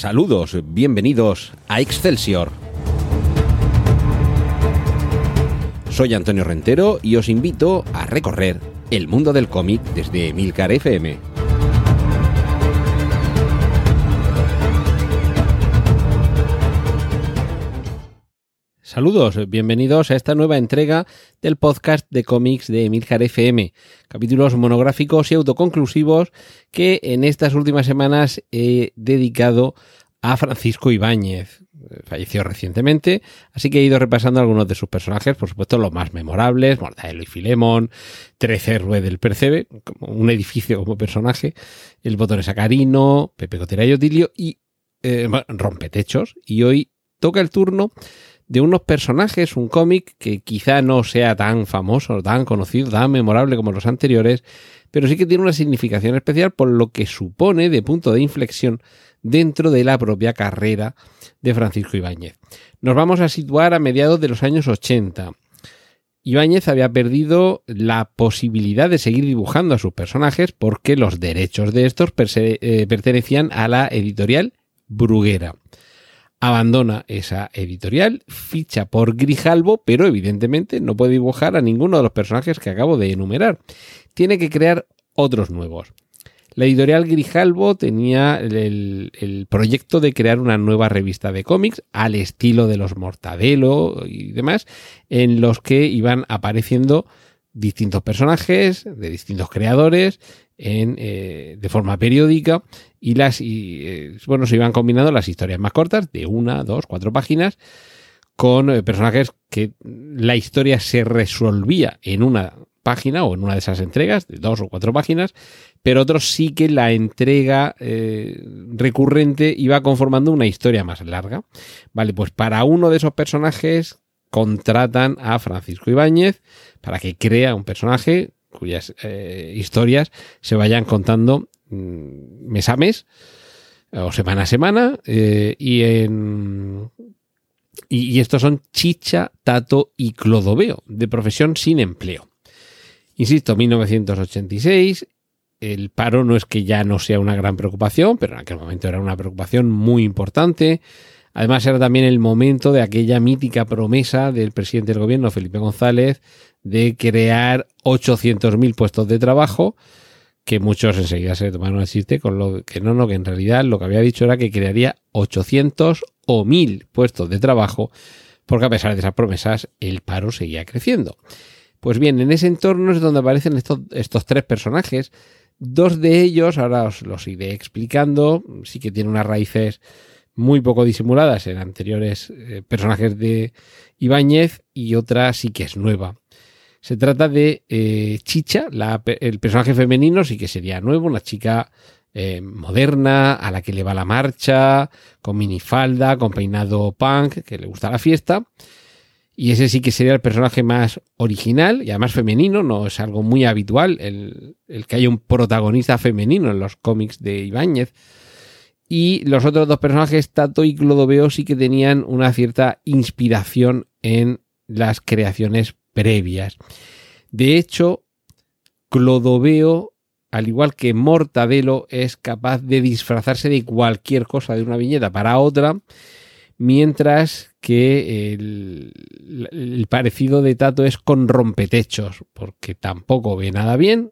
Saludos, bienvenidos a Excelsior. Soy Antonio Rentero y os invito a recorrer el mundo del cómic desde Milcar FM. Saludos, bienvenidos a esta nueva entrega del podcast de cómics de Emilcar FM. Capítulos monográficos y autoconclusivos que en estas últimas semanas he dedicado a Francisco Ibáñez. Falleció recientemente, así que he ido repasando algunos de sus personajes, por supuesto los más memorables, Mortadelo y Filemón, Trece Rue del Percebe, como un edificio como personaje, el botón Sacarino, Pepe Cotera y Otilio y eh, Rompetechos. Y hoy toca el turno de unos personajes, un cómic que quizá no sea tan famoso, tan conocido, tan memorable como los anteriores, pero sí que tiene una significación especial por lo que supone de punto de inflexión dentro de la propia carrera de Francisco Ibáñez. Nos vamos a situar a mediados de los años 80. Ibáñez había perdido la posibilidad de seguir dibujando a sus personajes porque los derechos de estos eh, pertenecían a la editorial Bruguera abandona esa editorial, ficha por Grijalbo, pero evidentemente no puede dibujar a ninguno de los personajes que acabo de enumerar. Tiene que crear otros nuevos. La editorial Grijalbo tenía el, proyecto de crear una nueva revista de cómics al estilo de los Mortadelo y demás, en los que iban apareciendo distintos personajes de distintos creadores en, eh, de forma periódica y las y, eh, bueno se iban combinando las historias más cortas de una, dos, cuatro páginas con eh, personajes que la historia se resolvía en una página o en una de esas entregas de dos o cuatro páginas, pero otros sí que la entrega recurrente iba conformando una historia más larga. Vale, pues para uno de esos personajes contratan a Francisco Ibáñez para que crea un personaje cuyas eh, historias se vayan contando mm, mes a mes o semana a semana eh, y y, estos son Chicha, Tato y Clodoveo, de profesión sin empleo. Insisto, 1986, el paro no es que ya no sea una gran preocupación, pero en aquel momento era una preocupación muy importante. Además era también el momento de aquella mítica promesa del presidente del gobierno, Felipe González, de crear 800.000 puestos de trabajo, que muchos enseguida se tomaron a chiste con lo que no, no, que en realidad lo que había dicho era que crearía 800 o 1000 puestos de trabajo, porque a pesar de esas promesas el paro seguía creciendo. Pues bien, en ese entorno es donde aparecen estos, estos tres personajes. Dos de ellos, ahora os los iré explicando, sí que tienen unas raíces muy poco disimuladas en anteriores eh, personajes de Ibáñez y otra sí que es nueva. Se trata de eh, Chicha, el personaje femenino sí que sería nuevo, una chica eh, moderna, a la que le va la marcha, con minifalda, con peinado punk, que le gusta la fiesta. Y ese sí que sería el personaje más original y además femenino, no es algo muy habitual el, el que haya un protagonista femenino en los cómics de Ibáñez. Y los otros dos personajes, Tato y Clodoveo, sí que tenían una cierta inspiración en las creaciones previas. De hecho, Clodoveo, al igual que Mortadelo, es capaz de disfrazarse de cualquier cosa de una viñeta para otra, mientras que el, el parecido de Tato es con rompetechos, porque tampoco ve nada bien,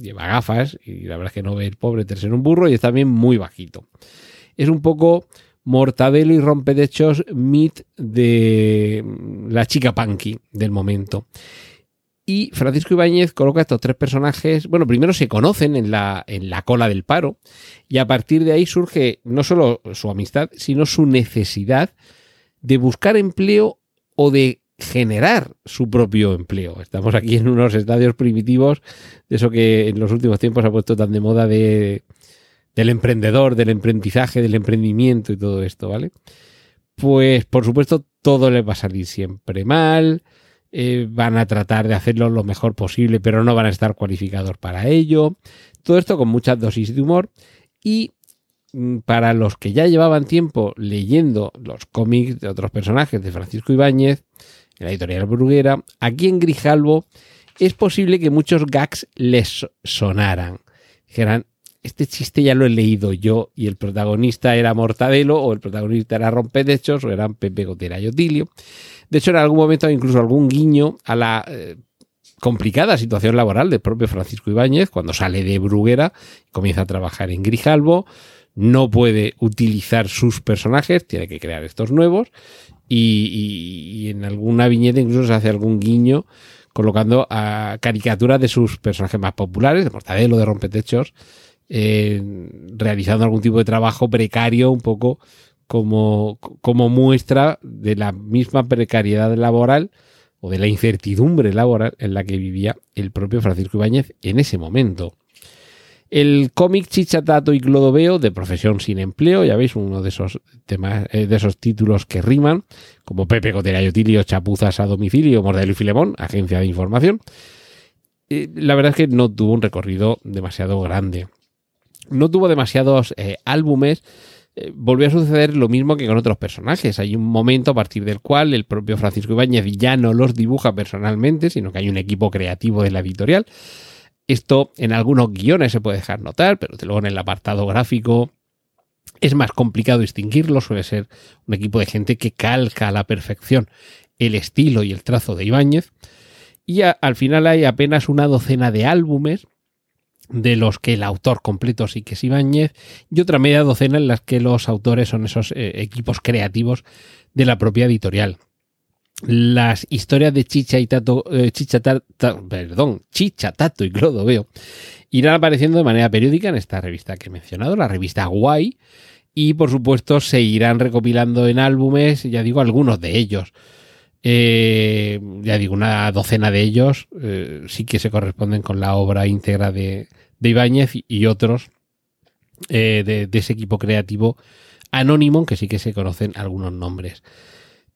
lleva gafas y la verdad es que no ve el pobre tercer un burro y es también muy bajito. Es un poco Mortadelo y Rompetechos meet de la chica punky del momento. Y Francisco Ibáñez coloca estos tres personajes, bueno, primero se conocen en la, en la cola del paro y a partir de ahí surge no solo su amistad, sino su necesidad de buscar empleo o de generar su propio empleo. Estamos aquí en unos estadios primitivos de eso que en los últimos tiempos ha puesto tan de moda de, del emprendedor, del emprendizaje, del emprendimiento y todo esto, ¿vale? Pues por supuesto todo les va a salir siempre mal, eh, van a tratar de hacerlo lo mejor posible, pero no van a estar cualificados para ello. Todo esto con muchas dosis de humor y mm, para los que ya llevaban tiempo leyendo los cómics de otros personajes de Francisco Ibáñez, la editorial Bruguera, aquí en Grijalbo es posible que muchos gags les sonaran. Dijeran, este chiste ya lo he leído yo y el protagonista era Mortadelo o el protagonista era Rompedechos o eran Pepe Gotera y Otilio. De hecho, en algún momento incluso algún guiño a la eh, complicada situación laboral del propio Francisco Ibáñez cuando sale de Bruguera y comienza a trabajar en Grijalbo. No puede utilizar sus personajes, tiene que crear estos nuevos y, en alguna viñeta incluso se hace algún guiño colocando caricaturas de sus personajes más populares, de Mortadelo, de Rompetechos, realizando algún tipo de trabajo precario, un poco como, como muestra de la misma precariedad laboral o de la incertidumbre laboral en la que vivía el propio Francisco Ibáñez en ese momento. El cómic Chichatato y Clodoveo de profesión sin empleo, ya veis, uno de esos temas, eh, de esos títulos que riman, como Pepe Cotera y Otilio, Chapuzas a domicilio, Mordelo y Filemón, agencia de información. Eh, la verdad es que no tuvo un recorrido demasiado grande. No tuvo demasiados eh, álbumes. volvió a suceder lo mismo que con otros personajes. Hay un momento a partir del cual el propio Francisco Ibáñez ya no los dibuja personalmente, sino que hay un equipo creativo de la editorial esto en algunos guiones se puede dejar notar, pero luego en el apartado gráfico es más complicado distinguirlo. Suele ser un equipo de gente que calca a la perfección el estilo y el trazo de Ibáñez. Y al final hay apenas una docena de álbumes de los que el autor completo sí que es Ibáñez y otra media docena en las que los autores son esos eh, equipos creativos de la propia editorial las historias de Chicha y Tato, eh, Chicha, perdón, Chicha, Tato y Clodoveo irán apareciendo de manera periódica en esta revista que he mencionado, la revista Guay, y por supuesto se irán recopilando en álbumes, ya digo, algunos de ellos. Eh, ya digo, una docena de ellos eh, sí que se corresponden con la obra íntegra de, de Ibáñez y, otros de, de ese equipo creativo anónimo que sí que se conocen algunos nombres.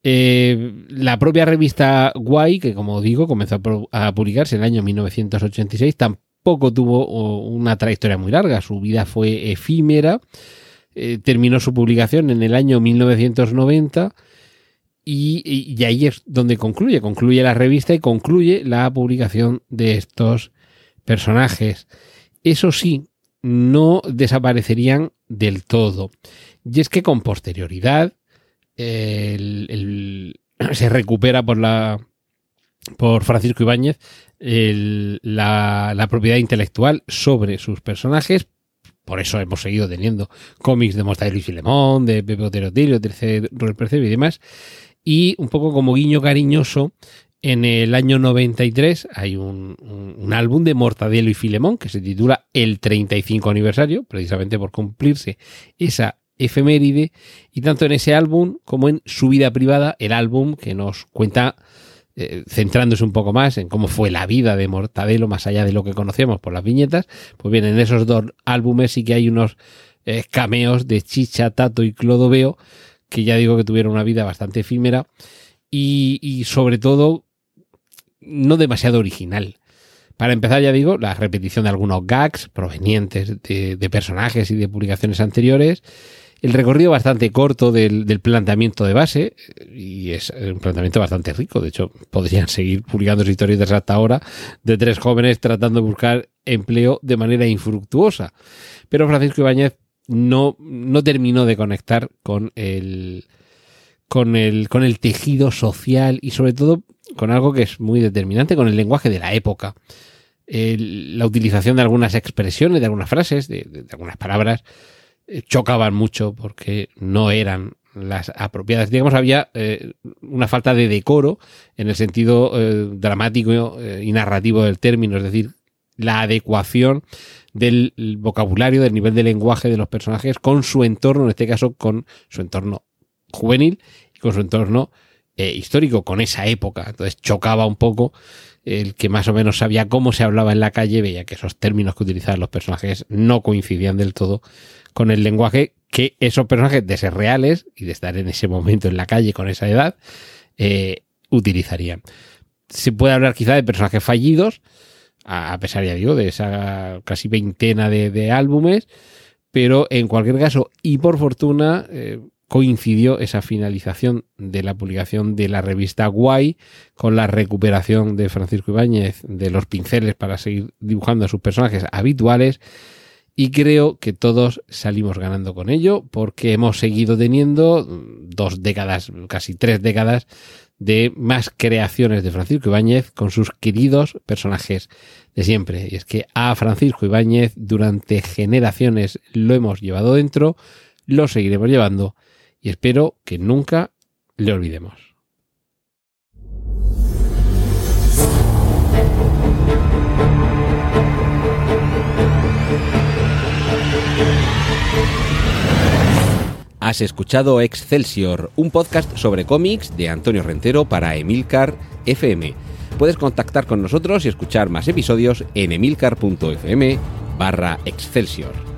Eh, la propia revista Guay, que como digo, comenzó a publicarse en el año 1986, tampoco tuvo una trayectoria muy larga, su vida fue efímera, eh, terminó su publicación en el año 1990 y, y, ahí es donde concluye, concluye la revista y concluye la publicación de estos personajes. Eso sí, no desaparecerían del todo. Y es que con posterioridad, se recupera por la por Francisco Ibáñez la, propiedad intelectual sobre sus personajes. Por eso hemos seguido teniendo cómics de Mortadelo y Filemón, de Pepe Otero Tilio, de Percebe y demás. Y un poco como guiño cariñoso, en el año 93 hay un, un, álbum de Mortadelo y Filemón que se titula El 35 aniversario, precisamente por cumplirse esa efeméride y tanto en ese álbum como en su vida privada, el álbum que nos cuenta, eh, centrándose un poco más en cómo fue la vida de Mortadelo más allá de lo que conocemos por las viñetas, pues bien, en esos dos álbumes sí que hay unos eh, cameos de Chicha, Tato y Clodoveo, que ya digo que tuvieron una vida bastante efímera y, sobre todo no demasiado original. Para empezar, ya digo, la repetición de algunos gags provenientes de, de, personajes y de publicaciones anteriores el recorrido bastante corto del, planteamiento de base y es un planteamiento bastante rico. De hecho, podrían seguir publicando historietas hasta ahora de tres jóvenes tratando de buscar empleo de manera infructuosa. Pero Francisco Ibáñez no, no terminó de conectar con el, con el, con el tejido social y sobre todo con algo que es muy determinante, con el lenguaje de la época. la utilización de algunas expresiones, de algunas frases, de algunas palabras chocaban mucho porque no eran las apropiadas. Digamos, había eh, una falta de decoro en el sentido eh, dramático eh, y narrativo del término, es decir, la adecuación del vocabulario, del nivel de lenguaje de los personajes con su entorno, en este caso con su entorno juvenil y con su entorno histórico, con esa época. Entonces chocaba un poco el que más o menos sabía cómo se hablaba en la calle, veía que esos términos que utilizaban los personajes no coincidían del todo con el lenguaje que esos personajes de ser reales y de estar en ese momento en la calle con esa edad eh, utilizarían. Se puede hablar quizá de personajes fallidos, a pesar, ya digo, de esa casi veintena de, álbumes, pero en cualquier caso, y por fortuna, eh, coincidió esa finalización de la publicación de la revista Guay con la recuperación de Francisco Ibáñez de los pinceles para seguir dibujando a sus personajes habituales y creo que todos salimos ganando con ello porque hemos seguido teniendo dos décadas, casi tres décadas de más creaciones de Francisco Ibáñez con sus queridos personajes de siempre. Y es que a Francisco Ibáñez durante generaciones lo hemos llevado dentro, lo seguiremos llevando y espero que nunca le olvidemos. Has escuchado Excelsior, un podcast sobre cómics de Antonio Rentero para Emilcar FM. Puedes contactar con nosotros y escuchar más episodios en emilcar.fm barra Excelsior.